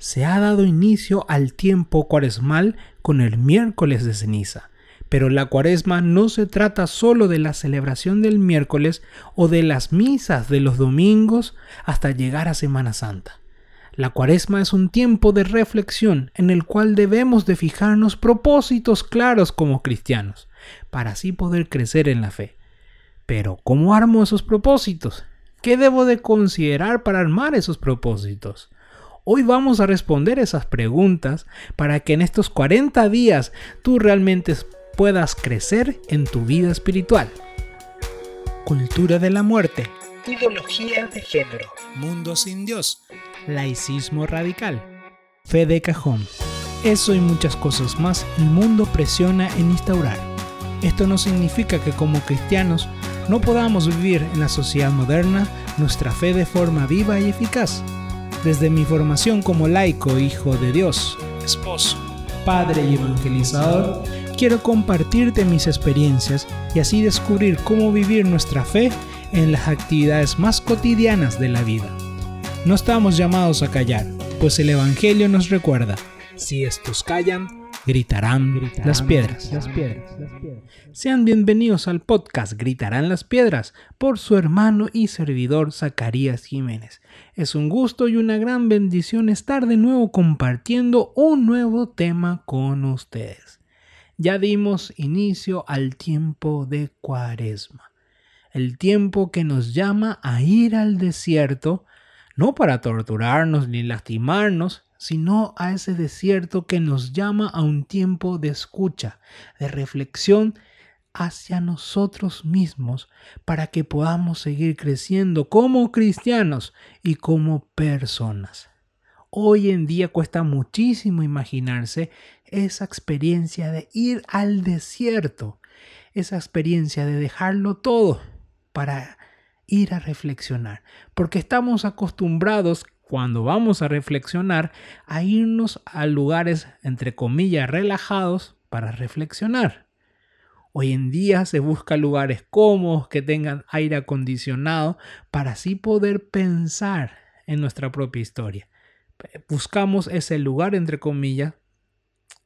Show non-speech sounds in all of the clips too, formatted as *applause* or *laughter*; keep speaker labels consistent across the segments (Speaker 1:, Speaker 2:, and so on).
Speaker 1: se ha dado inicio al tiempo cuaresmal con el miércoles de ceniza. Pero la cuaresma no se trata solo de la celebración del miércoles o de las misas de los domingos hasta llegar a Semana Santa. La cuaresma es un tiempo de reflexión en el cual debemos de fijarnos propósitos claros como cristianos, para así poder crecer en la fe. Pero, ¿cómo armo esos propósitos? ¿Qué debo de considerar para armar esos propósitos? Hoy vamos a responder esas preguntas para que en estos 40 días tú realmente puedas crecer en tu vida espiritual. Cultura de la muerte. Ideología de género. Mundo sin Dios. Laicismo radical. Fe de cajón. Eso y muchas cosas más el mundo presiona en instaurar. Esto no significa que como cristianos no podamos vivir en la sociedad moderna nuestra fe de forma viva y eficaz. Desde mi formación como laico, hijo de Dios, esposo, padre y evangelizador, quiero compartirte mis experiencias y así descubrir cómo vivir nuestra fe en las actividades más cotidianas de la vida. No estamos llamados a callar, pues el Evangelio nos recuerda, si estos callan, gritarán, las, piedras. las, piedras. Sean bienvenidos al podcast Gritarán las piedras por su hermano y servidor Zacarías Jiménez. Es un gusto y una gran bendición estar de nuevo compartiendo un nuevo tema con ustedes. Ya dimos inicio al tiempo de Cuaresma, el tiempo que nos llama a ir al desierto, no para torturarnos ni lastimarnos, sino a ese desierto que nos llama a un tiempo de escucha, de reflexión hacia nosotros mismos para que podamos seguir creciendo como cristianos y como personas. Hoy en día cuesta muchísimo imaginarse esa experiencia de ir al desierto, esa experiencia de dejarlo todo para ir a reflexionar, porque estamos acostumbrados cuando vamos a reflexionar a irnos a lugares, entre comillas, relajados para reflexionar. Hoy en día se busca lugares cómodos que tengan aire acondicionado para así poder pensar en nuestra propia historia. Buscamos ese lugar, entre comillas,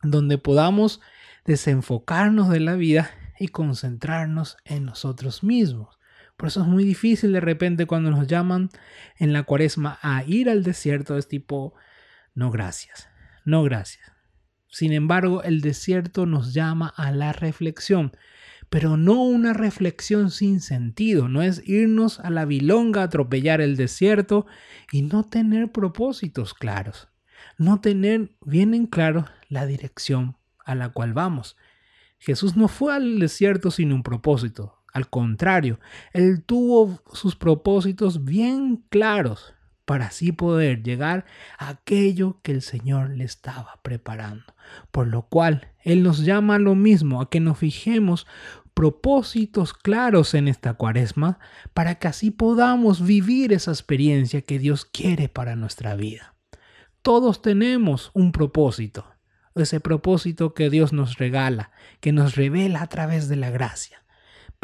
Speaker 1: donde podamos desenfocarnos de la vida y concentrarnos en nosotros mismos. Por eso es muy difícil de repente cuando nos llaman en la cuaresma a ir al desierto, es tipo, no gracias, no gracias. Sin embargo, el desierto nos llama a la reflexión, pero no una reflexión sin sentido, no es irnos a la bilonga, atropellar el desierto y no tener propósitos claros, no tener bien en claro la dirección a la cual vamos. Jesús no fue al desierto sin un propósito, al contrario, él tuvo sus propósitos bien claros para así poder llegar a aquello que el Señor le estaba preparando. Por lo cual, Él nos llama a lo mismo, a que nos fijemos propósitos claros en esta cuaresma para que así podamos vivir esa experiencia que Dios quiere para nuestra vida. Todos tenemos un propósito, ese propósito que Dios nos regala, que nos revela a través de la gracia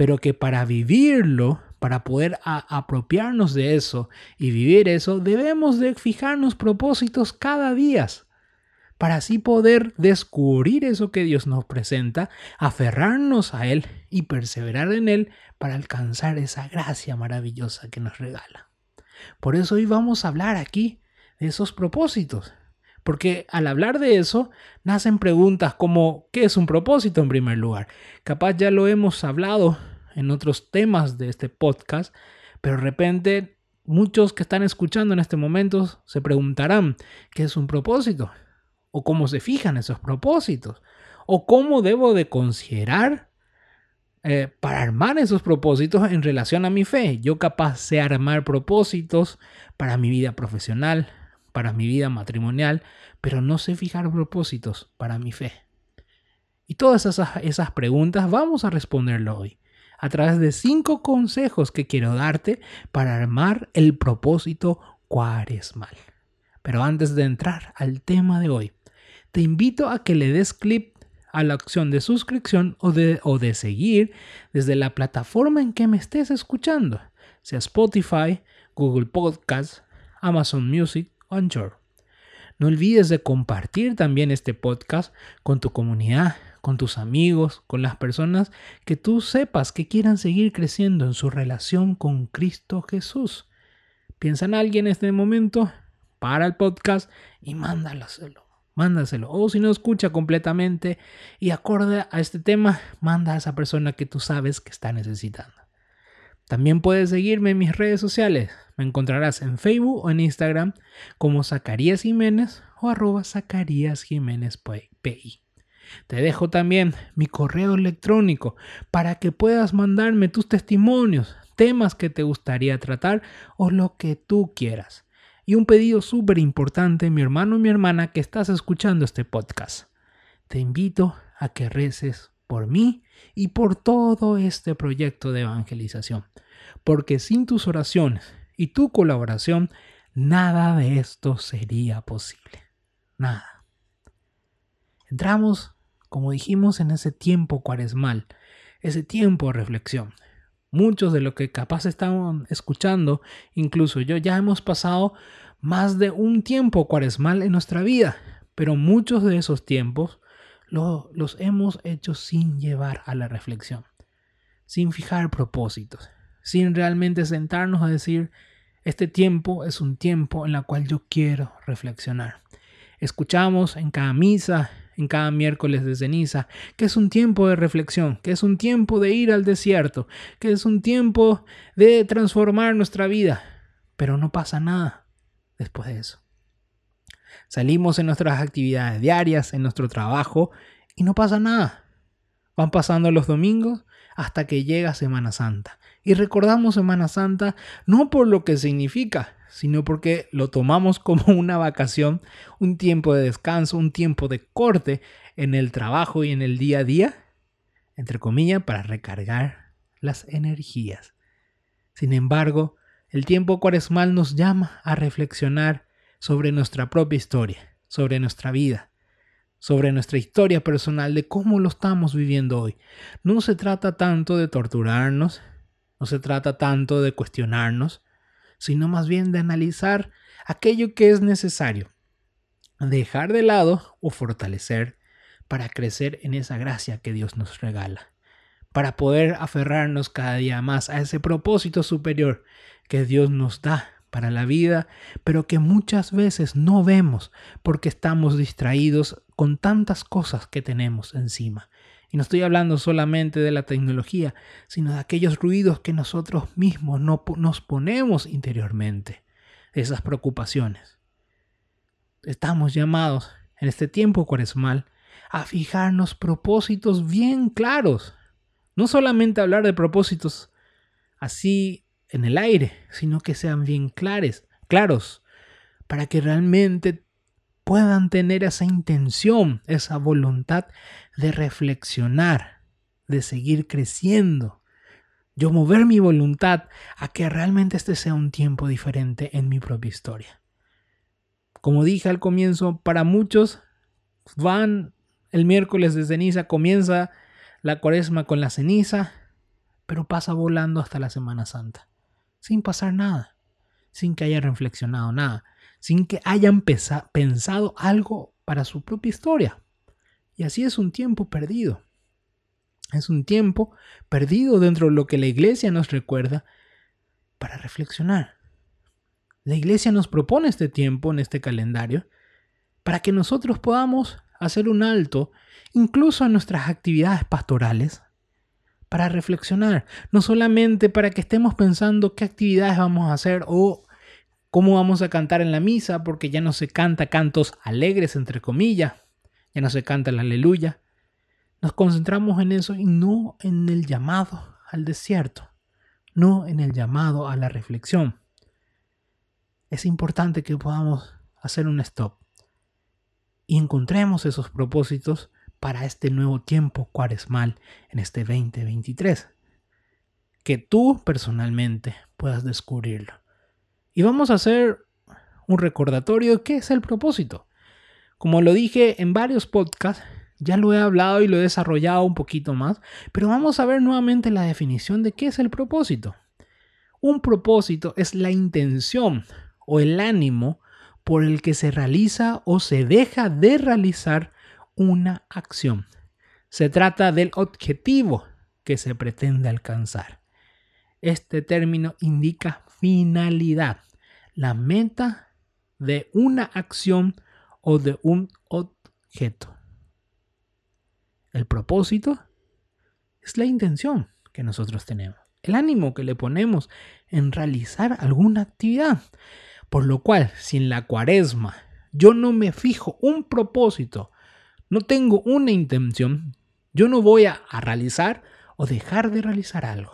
Speaker 1: pero que para vivirlo, para poder apropiarnos de eso y vivir eso, debemos de fijarnos propósitos cada día para así poder descubrir eso que Dios nos presenta, aferrarnos a Él y perseverar en Él para alcanzar esa gracia maravillosa que nos regala. Por eso hoy vamos a hablar aquí de esos propósitos, porque al hablar de eso, nacen preguntas como ¿qué es un propósito en primer lugar? Capaz ya lo hemos hablado en otros temas de este podcast, pero de repente muchos que están escuchando en este momento se preguntarán ¿qué es un propósito? ¿O cómo se fijan esos propósitos? ¿O cómo debo de considerar eh, para armar esos propósitos en relación a mi fe? Yo capaz de armar propósitos para mi vida profesional, para mi vida matrimonial, pero no sé fijar propósitos para mi fe. Y todas esas, esas preguntas vamos a responderlo hoy a través de cinco consejos que quiero darte para armar el propósito cuaresmal. Pero antes de entrar al tema de hoy, te invito a que le des clic a la opción de suscripción o de, seguir desde la plataforma en que me estés escuchando, sea Spotify, Google Podcasts, Amazon Music o Anchor. No olvides de compartir también este podcast con tu comunidad, con tus amigos, con las personas que tú sepas que quieran seguir creciendo en su relación con Cristo Jesús. Piensa en alguien en este momento, para el podcast y mándaselo. Mándaselo. O si no escucha completamente y acorde a este tema, manda a esa persona que tú sabes que está necesitando. También puedes seguirme en mis redes sociales. Me encontrarás en Facebook o en Instagram como Zacarías Jiménez o arroba. Te dejo también mi correo electrónico para que puedas mandarme tus testimonios, temas que te gustaría tratar o lo que tú quieras. Y un pedido súper importante, mi hermano y mi hermana que estás escuchando este podcast. Te invito a que reces por mí y por todo este proyecto de evangelización. Porque sin tus oraciones y tu colaboración, nada de esto sería posible. Nada. Entramos como dijimos en ese tiempo cuaresmal, ese tiempo de reflexión. Muchos de lo que capaz estaban escuchando, incluso yo, ya hemos pasado más de un tiempo cuaresmal en nuestra vida, pero muchos de esos tiempos los hemos hecho sin llevar a la reflexión, sin fijar propósitos, sin realmente sentarnos a decir, este tiempo es un tiempo en el cual yo quiero reflexionar. Escuchamos en cada misa, en cada miércoles de ceniza, que es un tiempo de reflexión, que es un tiempo de ir al desierto, que es un tiempo de transformar nuestra vida. Pero no pasa nada después de eso. Salimos en nuestras actividades diarias, en nuestro trabajo, y no pasa nada. Van pasando los domingos hasta que llega Semana Santa. Y recordamos Semana Santa no por lo que significa, sino porque lo tomamos *laughs* como una vacación, un tiempo de descanso, un tiempo de corte en el trabajo y en el día a día, entre comillas, para recargar las energías. Sin embargo, el tiempo cuaresmal nos llama a reflexionar sobre nuestra propia historia, sobre nuestra vida, sobre nuestra historia personal, de cómo lo estamos viviendo hoy. No se trata tanto de torturarnos, no se trata tanto de cuestionarnos, sino más bien de analizar aquello que es necesario, dejar de lado o fortalecer para crecer en esa gracia que Dios nos regala, para poder aferrarnos cada día más a ese propósito superior que Dios nos da para la vida, pero que muchas veces no vemos porque estamos distraídos con tantas cosas que tenemos encima. Y no estoy hablando solamente de la tecnología, sino de aquellos ruidos que nosotros mismos no, nos ponemos interiormente, esas preocupaciones. Estamos llamados en este tiempo cuaresmal a fijarnos propósitos bien claros. No solamente hablar de propósitos así en el aire, sino que sean bien claros, claros, para que realmente puedan tener esa intención, esa voluntad de reflexionar, de seguir creciendo. Yo mover mi voluntad a que realmente este sea un tiempo diferente en mi propia historia. Como dije al comienzo, para muchos van el miércoles de ceniza, comienza la cuaresma con la ceniza, pero pasa volando hasta la Semana Santa, sin pasar nada, sin que haya reflexionado nada sin que hayan pensado algo para su propia historia. Y así es un tiempo perdido. Es un tiempo perdido dentro de lo que la iglesia nos recuerda para reflexionar. La iglesia nos propone este tiempo en este calendario para que nosotros podamos hacer un alto, incluso en nuestras actividades pastorales, para reflexionar, no solamente para que estemos pensando qué actividades vamos a hacer o cómo vamos a cantar en la misa, porque ya no se canta cantos alegres, entre comillas, ya no se canta el aleluya. Nos concentramos en eso y no en el llamado al desierto, no en el llamado a la reflexión. Es importante que podamos hacer un stop y encontremos esos propósitos para este nuevo tiempo cuaresmal en este 2023. Que tú personalmente puedas descubrirlo. Y vamos a hacer un recordatorio de qué es el propósito. Como lo dije en varios podcasts, ya lo he hablado y lo he desarrollado un poquito más, pero vamos a ver nuevamente la definición de qué es el propósito. Un propósito es la intención o el ánimo por el que se realiza o se deja de realizar una acción. Se trata del objetivo que se pretende alcanzar. Este término indica finalidad, la meta de una acción o de un objeto. El propósito es la intención que nosotros tenemos, el ánimo que le ponemos en realizar alguna actividad. Por lo cual, si en la cuaresma yo no me fijo un propósito, no tengo una intención, yo no voy a, realizar o dejar de realizar algo.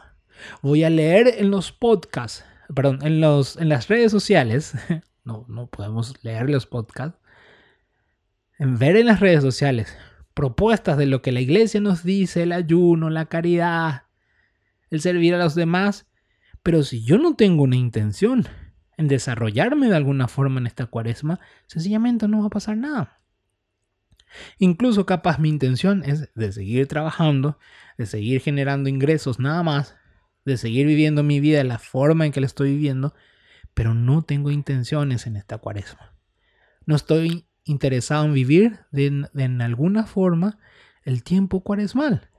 Speaker 1: Voy a leer en los podcasts, perdón, en, los, en las redes sociales, *laughs* no, no podemos leer los podcasts, en ver en las redes sociales propuestas de lo que la iglesia nos dice, el ayuno, la caridad, el servir a los demás, pero si yo no tengo una intención en desarrollarme de alguna forma en esta cuaresma, sencillamente no va a pasar nada. Incluso capaz mi intención es de seguir trabajando, de seguir generando ingresos nada más, de seguir viviendo mi vida de la forma en que la estoy viviendo, pero no tengo intenciones en esta cuaresma. No estoy interesado en vivir de, en alguna forma el tiempo cuaresmal,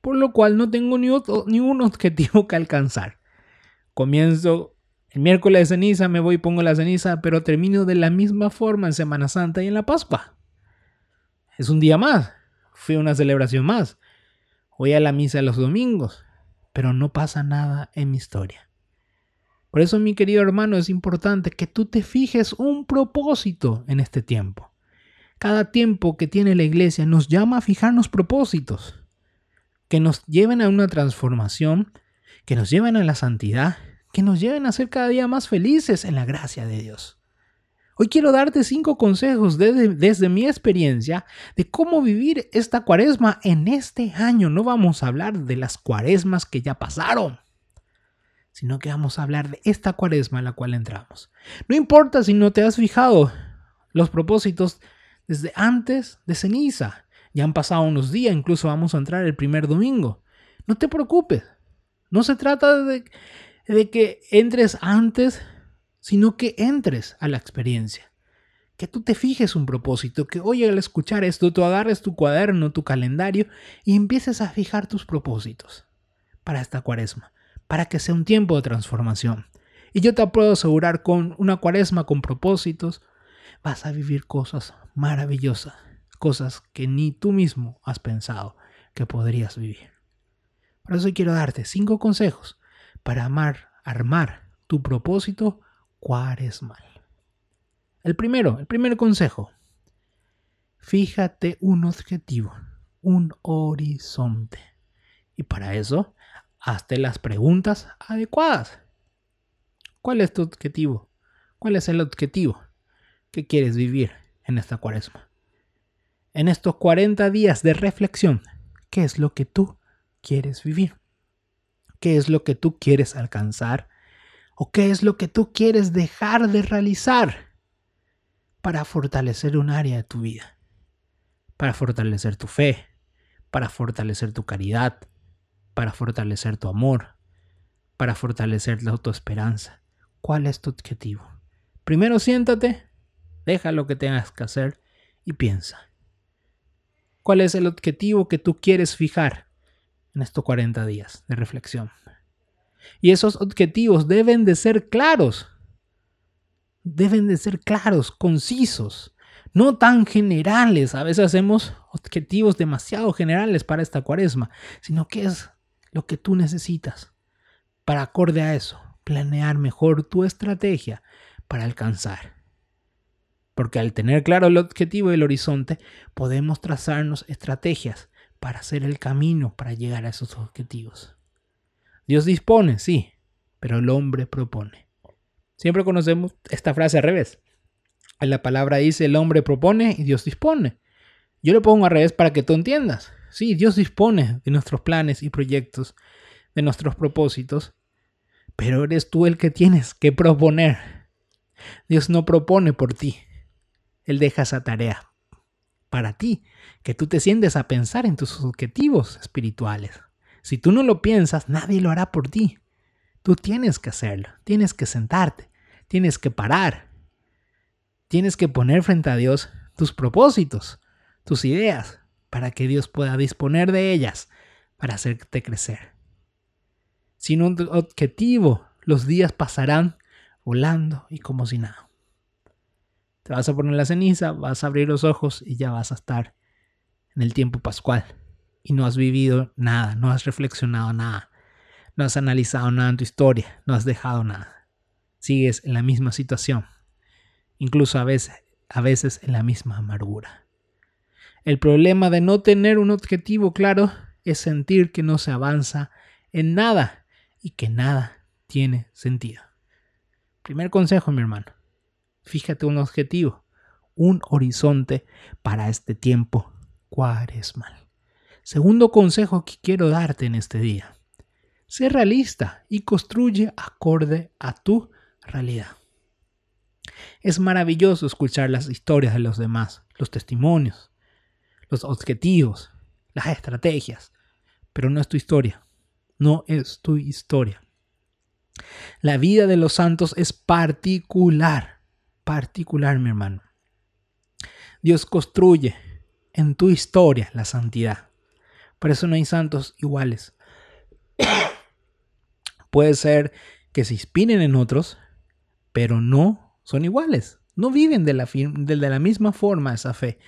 Speaker 1: por lo cual no tengo ni ningún objetivo que alcanzar. Comienzo el miércoles de ceniza, me voy y pongo la ceniza, pero termino de la misma forma en Semana Santa y en la Pascua. Es un día más, fue una celebración más. Voy a la misa los domingos, pero no pasa nada en mi historia. Por eso, mi querido hermano, es importante que tú te fijes un propósito en este tiempo. Cada tiempo que tiene la iglesia nos llama a fijarnos propósitos que nos lleven a una transformación, que nos lleven a la santidad, que nos lleven a ser cada día más felices en la gracia de Dios. Hoy quiero darte cinco consejos desde, desde, mi experiencia de cómo vivir esta cuaresma en este año. No vamos a hablar de las cuaresmas que ya pasaron sino que vamos a hablar de esta cuaresma en la cual entramos. No importa si no te has fijado los propósitos desde antes de ceniza. Ya han pasado unos días, incluso vamos a entrar el primer domingo. No te preocupes. No se trata de, de que entres antes, sino que entres a la experiencia. Que tú te fijes un propósito, que hoy al escuchar esto tú agarres tu cuaderno, tu calendario y empieces a fijar tus propósitos para esta cuaresma para que sea un tiempo de transformación. Y yo te puedo asegurar con una cuaresma con propósitos, vas a vivir cosas maravillosas, cosas que ni tú mismo has pensado que podrías vivir. Por eso quiero darte cinco consejos para amar, armar tu propósito cuaresmal. El primero, el primer consejo, fíjate un objetivo, un horizonte. Y para eso hazte las preguntas adecuadas. ¿Cuál es tu objetivo? ¿Cuál es el objetivo que quieres vivir en esta cuaresma? En estos 40 días de reflexión, ¿qué es lo que tú quieres vivir? ¿Qué es lo que tú quieres alcanzar? ¿O qué es lo que tú quieres dejar de realizar para fortalecer un área de tu vida? Para fortalecer tu fe, para fortalecer tu caridad, para fortalecer tu amor, para fortalecer la autoesperanza. ¿Cuál es tu objetivo? Primero siéntate, deja lo que tengas que hacer y piensa. ¿Cuál es el objetivo que tú quieres fijar en estos 40 días de reflexión? Y esos objetivos deben de ser claros. Deben de ser claros, concisos, no tan generales. A veces hacemos objetivos demasiado generales para esta cuaresma, sino que es lo que tú necesitas para acorde a eso, planear mejor tu estrategia para alcanzar. Porque al tener claro el objetivo y el horizonte, podemos trazarnos estrategias para hacer el camino para llegar a esos objetivos. Dios dispone, sí, pero el hombre propone. Siempre conocemos esta frase al revés. La palabra dice el hombre propone y Dios dispone. Yo lo pongo al revés para que tú entiendas. Sí, Dios dispone de nuestros planes y proyectos, de nuestros propósitos, pero eres tú el que tienes que proponer. Dios no propone por ti. Él deja esa tarea para ti, que tú te sientes a pensar en tus objetivos espirituales. Si tú no lo piensas, nadie lo hará por ti. Tú tienes que hacerlo, tienes que sentarte, tienes que parar Tienes que poner frente a Dios tus propósitos, tus ideas, para que Dios pueda disponer de ellas para hacerte crecer. Sin un objetivo, los días pasarán volando y como si nada. Te vas a poner la ceniza, vas a abrir los ojos y ya vas a estar en el tiempo pascual. Y no has vivido nada, no has reflexionado nada, no has analizado nada en tu historia, no has dejado nada. Sigues en la misma situación, incluso a veces, a veces en la misma amargura. El problema de no tener un objetivo claro es sentir que no se avanza en nada y que nada tiene sentido. Primer consejo, mi hermano. Fíjate un objetivo, un horizonte para este tiempo cuaresmal. Segundo consejo que quiero darte en este día. Sé realista y construye acorde a tu realidad. Es maravilloso escuchar las historias de los demás, los testimonios, los objetivos, las estrategias, pero no es tu historia, no es tu historia. La vida de los santos es particular particular, mi hermano. Dios construye en tu historia la santidad. Por eso no hay santos iguales. *coughs* Puede ser que se inspiren en otros, pero no son iguales. No viven de la, de la misma forma esa fe.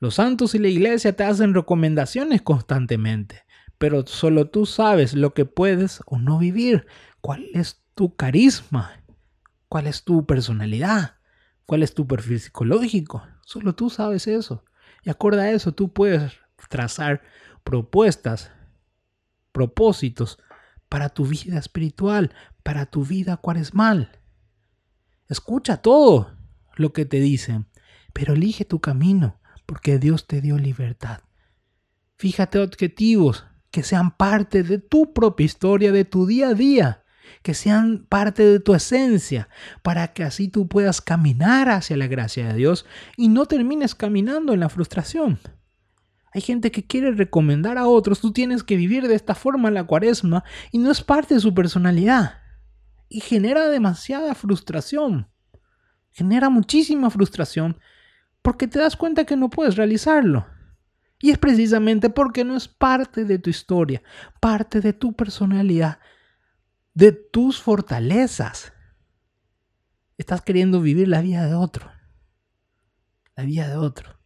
Speaker 1: Los santos y la iglesia te hacen recomendaciones constantemente, pero solo tú sabes lo que puedes o no vivir, cuál es tu carisma, cuál es tu personalidad, cuál es tu perfil psicológico. Solo tú sabes eso. Y acorde a eso, tú puedes trazar propuestas, propósitos para tu vida espiritual, para tu vida cuaresmal. Escucha todo lo que te dicen, pero elige tu camino, porque Dios te dio libertad. Fíjate objetivos que sean parte de tu propia historia, de tu día a día que sean parte de tu esencia, para que así tú puedas caminar hacia la gracia de Dios y no termines caminando en la frustración. Hay gente que quiere recomendar a otros, tú tienes que vivir de esta forma la cuaresma y no es parte de su personalidad. Y genera demasiada frustración. Genera muchísima frustración porque te das cuenta que no puedes realizarlo. Y es precisamente porque no es parte de tu historia, parte de tu personalidad, de tus fortalezas. Estás queriendo vivir la vida de otro. La vida de otro.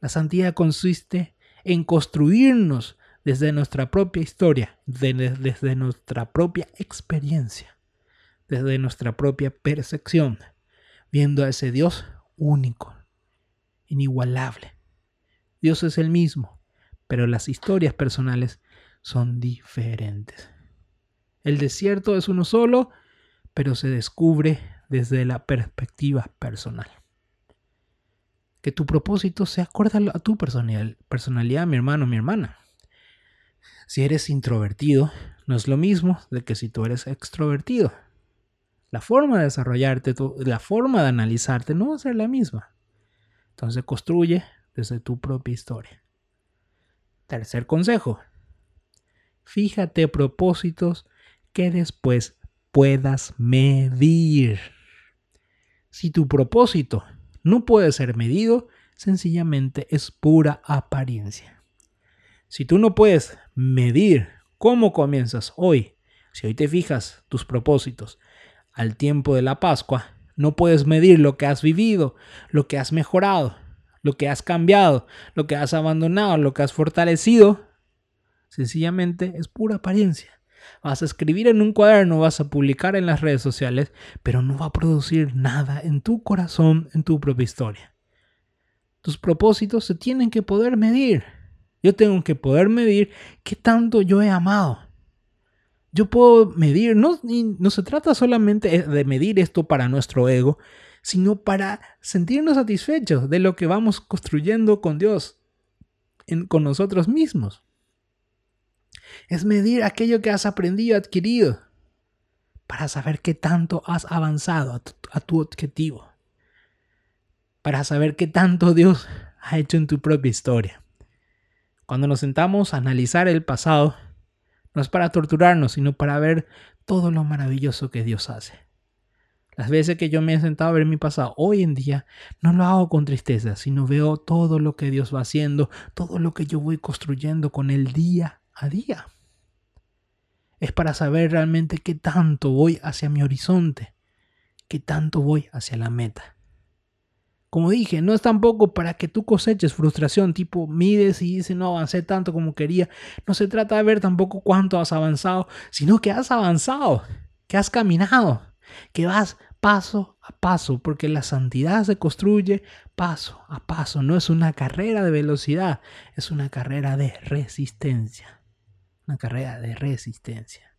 Speaker 1: La santidad consiste en construirnos desde nuestra propia historia, desde nuestra propia experiencia, desde nuestra propia percepción, viendo a ese Dios único, inigualable. Dios es el mismo, pero las historias personales son diferentes. El desierto es uno solo, pero se descubre desde la perspectiva personal. Que tu propósito se acorde a tu personalidad, mi hermano, mi hermana. Si eres introvertido, no es lo mismo de que si tú eres extrovertido. La forma de desarrollarte, la forma de analizarte no va a ser la misma. Entonces construye desde tu propia historia. Tercer consejo. Fíjate propósitos que después puedas medir. Si tu propósito no puede ser medido, sencillamente es pura apariencia. Si tú no puedes medir cómo comienzas hoy, si hoy te fijas tus propósitos al tiempo de la Pascua, no puedes medir lo que has vivido, lo que has mejorado, lo que has cambiado, lo que has abandonado, lo que has fortalecido, sencillamente es pura apariencia. Vas a escribir en un cuaderno, vas a publicar en las redes sociales, pero no va a producir nada en tu corazón, en tu propia historia. Tus propósitos se tienen que poder medir. Yo tengo que poder medir qué tanto yo he amado. Yo puedo medir, no, se trata solamente de medir esto para nuestro ego, sino para sentirnos satisfechos de lo que vamos construyendo con Dios, con nosotros mismos es medir aquello que has aprendido, adquirido, para saber qué tanto has avanzado a tu, objetivo, para saber qué tanto Dios ha hecho en tu propia historia. Cuando nos sentamos a analizar el pasado, no es para torturarnos, sino para ver todo lo maravilloso que Dios hace. Las veces que yo me he sentado a ver mi pasado, hoy en día no lo hago con tristeza, sino veo todo lo que Dios va haciendo, todo lo que yo voy construyendo con el día a día. Es para saber realmente qué tanto voy hacia mi horizonte, qué tanto voy hacia la meta. Como dije, no es tampoco para que tú coseches frustración, tipo mides y dices no avancé tanto como quería. No se trata de ver tampoco cuánto has avanzado, sino que has avanzado, que has caminado, que vas paso a paso, porque la santidad se construye paso a paso. No es una carrera de velocidad, es una carrera de resistencia. Una carrera de resistencia.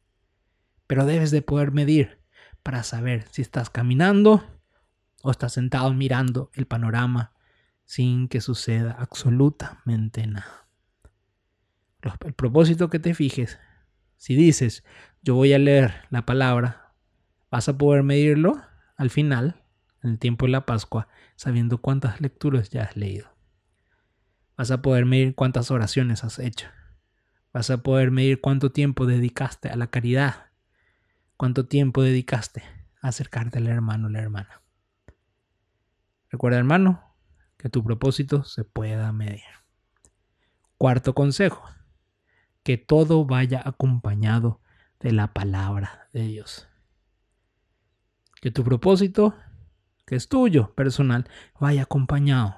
Speaker 1: Pero debes de poder medir para saber si estás caminando o estás sentado mirando el panorama sin que suceda absolutamente nada. El propósito que te fijes, si dices, yo voy a leer la palabra, vas a poder medirlo al final, en el tiempo de la Pascua, sabiendo cuántas lecturas ya has leído. Vas a poder medir cuántas oraciones has hecho. Vas a poder medir cuánto tiempo dedicaste a la caridad. Cuánto tiempo dedicaste a acercarte al hermano o la hermana. Recuerda, hermano, que tu propósito se pueda medir. Cuarto consejo, que todo vaya acompañado de la palabra de Dios que tu propósito, que es tuyo, personal, vaya acompañado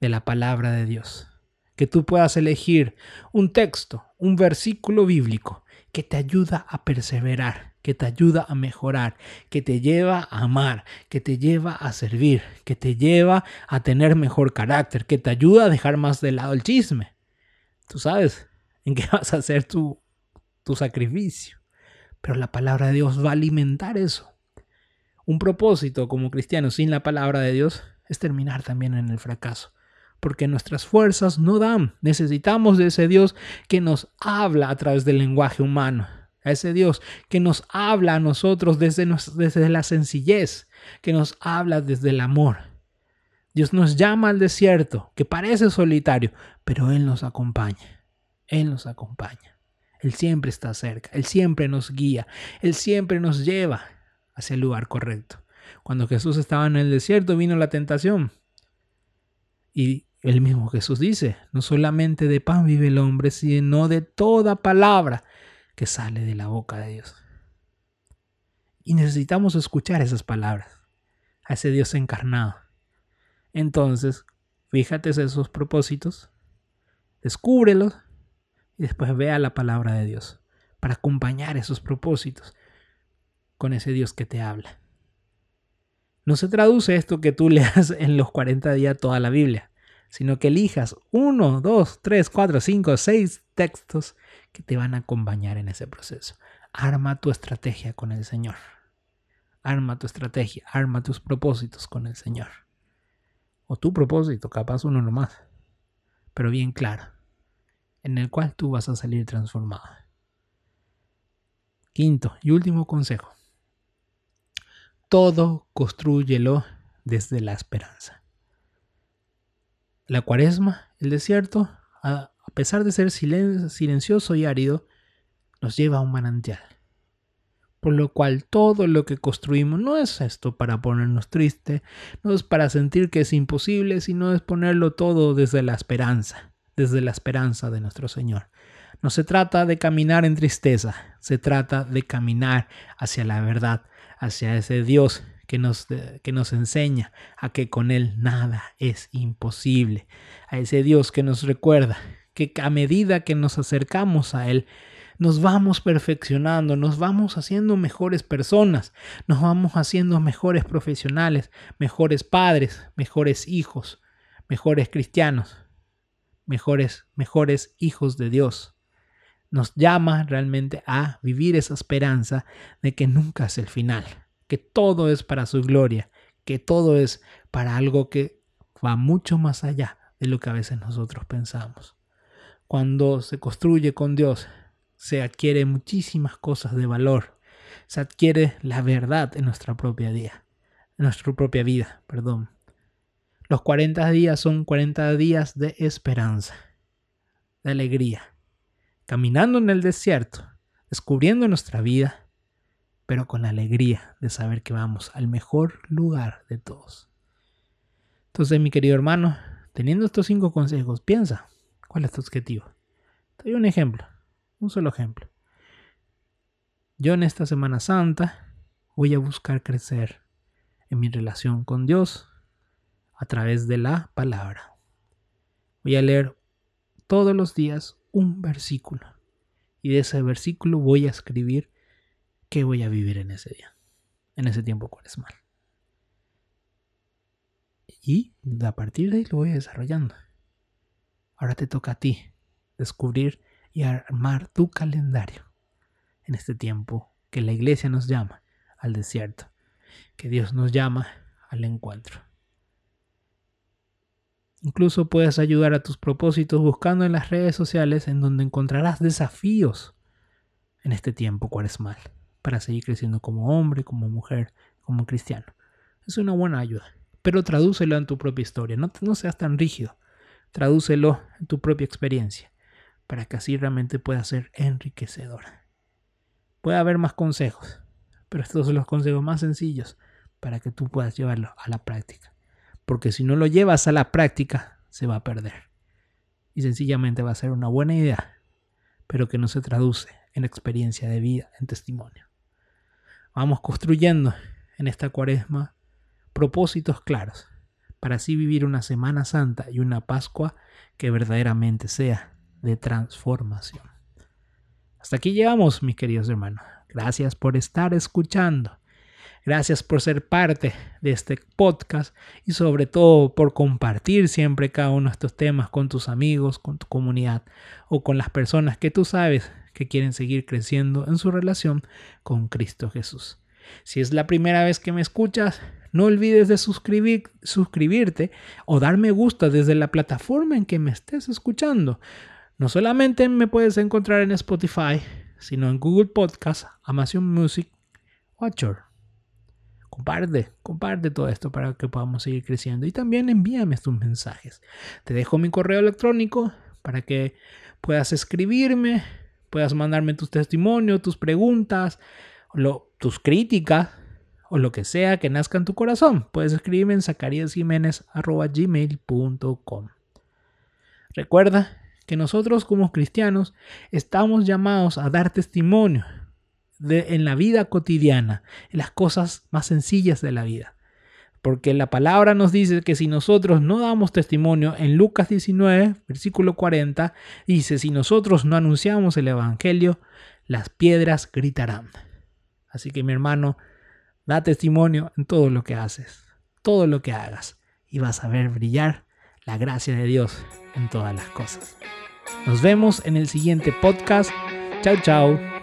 Speaker 1: de la palabra de Dios. Que tú puedas elegir un texto, un versículo bíblico que te ayuda a perseverar, que te ayuda a mejorar, que te lleva a amar, que te lleva a servir, que te lleva a tener mejor carácter, que te ayuda a dejar más de lado el chisme. Tú sabes en qué *laughs* vas a hacer tu, tu sacrificio. Pero la palabra de Dios va a alimentar eso. Un propósito como cristiano sin la palabra de Dios es terminar también en el fracaso, porque nuestras fuerzas no dan. Necesitamos de ese Dios que nos habla a través del lenguaje humano, a ese Dios que nos habla a nosotros desde, desde la sencillez, que nos habla desde el amor. Dios nos llama al desierto, que parece solitario, pero Él nos acompaña. Él nos acompaña. Él siempre está cerca, Él siempre nos guía, Él siempre nos lleva hacia el lugar correcto. Cuando Jesús estaba en el desierto vino la tentación. Y el mismo Jesús dice, no solamente de pan vive el hombre, sino de toda palabra que sale de la boca de Dios. Y necesitamos escuchar esas palabras, a ese Dios encarnado. Entonces, fíjate esos propósitos, descúbrelos y después vea la palabra de Dios para acompañar esos propósitos con ese Dios que te habla. No se traduce esto que tú *laughs* leas en los 40 días toda la Biblia, sino que elijas uno, dos, tres, cuatro, cinco, seis textos que te van a acompañar en ese proceso. Arma tu estrategia con el Señor. Arma tu estrategia, arma tus propósitos con el Señor. O tu propósito, capaz uno nomás, pero bien claro, en el cual tú vas a salir transformado. Quinto y último consejo todo construyelo desde la esperanza. La cuaresma, el desierto, a pesar de ser silencioso y árido, nos lleva a un manantial. Por lo cual todo lo que construimos no es esto para ponernos triste, no es para sentir que es imposible, sino es ponerlo todo desde la esperanza, desde la esperanza de nuestro Señor. No se trata de caminar en tristeza, se trata de caminar hacia la verdad, hacia ese Dios que nos, que nos enseña a que con Él nada es imposible, a ese Dios que nos recuerda que a medida que nos acercamos a Él, nos vamos perfeccionando, nos vamos haciendo mejores personas, nos vamos haciendo mejores profesionales, mejores padres, mejores hijos, mejores cristianos, mejores, mejores hijos de Dios. Nos llama realmente a vivir esa esperanza de que nunca es el final, que todo es para su gloria, que todo es para algo que va mucho más allá de lo que a veces nosotros pensamos. Cuando se construye con Dios, se adquiere muchísimas cosas de valor, se adquiere la verdad en nuestra propia vida, nuestra propia vida, perdón. Los 40 días son 40 días de esperanza, de alegría caminando en el desierto, descubriendo nuestra vida pero con la alegría de saber que vamos al mejor lugar de todos. Entonces, mi querido hermano, teniendo estos cinco consejos, piensa, ¿cuál es tu objetivo? Te doy un ejemplo, un solo ejemplo. Yo en esta Semana Santa voy a buscar crecer en mi relación con Dios a través de la palabra. Voy a leer todos los días un versículo y de ese versículo voy a escribir qué voy a vivir en ese día, en ese tiempo mal. Y a partir de ahí lo voy desarrollando. Ahora te toca a ti descubrir y armar tu calendario en este tiempo que la iglesia nos llama al desierto, que Dios nos llama al encuentro. Incluso puedes ayudar a tus propósitos buscando en las redes sociales en donde encontrarás desafíos en este tiempo cuaresmal para seguir creciendo como hombre, como mujer, como cristiano. Es una buena ayuda, pero tradúcelo en tu propia historia, no, seas tan rígido, tradúcelo en tu propia experiencia para que así realmente pueda ser enriquecedora. Puede haber más consejos, pero estos son los consejos más sencillos para que tú puedas llevarlo a la práctica. Porque si no lo llevas a la práctica, se va a perder. Y sencillamente va a ser una buena idea, pero que no se traduce en experiencia de vida, en testimonio. Vamos construyendo en esta cuaresma propósitos claros para así vivir una Semana Santa y una Pascua que verdaderamente sea de transformación. Hasta aquí llegamos, mis queridos hermanos. Gracias por estar escuchando. Gracias por ser parte de este podcast y sobre todo por compartir siempre cada uno de estos temas con tus amigos, con tu comunidad o con las personas que tú sabes que quieren seguir creciendo en su relación con Cristo Jesús. Si es la primera vez que me escuchas, no olvides de suscribir, suscribirte o dar me gusta desde la plataforma en que me estés escuchando. No solamente me puedes encontrar en Spotify, sino en Google Podcast, Amazon Music o Anchor. Comparte, comparte todo esto para que podamos seguir creciendo y también envíame tus mensajes. Te dejo mi correo electrónico para que puedas escribirme, puedas mandarme tus testimonios, tus preguntas, tus críticas o lo que sea que nazca en tu corazón. Puedes escribirme en zacariasjiménez.gmail.com Recuerda que nosotros como cristianos estamos llamados a dar testimonio de, en la vida cotidiana, en las cosas más sencillas de la vida. Porque la palabra nos dice que si nosotros no damos testimonio, en Lucas 19, versículo 40, dice, si nosotros no anunciamos el Evangelio, las piedras gritarán. Así que mi hermano, da testimonio en todo lo que haces, todo lo que hagas, y vas a ver brillar la gracia de Dios en todas las cosas. Nos vemos en el siguiente podcast. Chao, chao.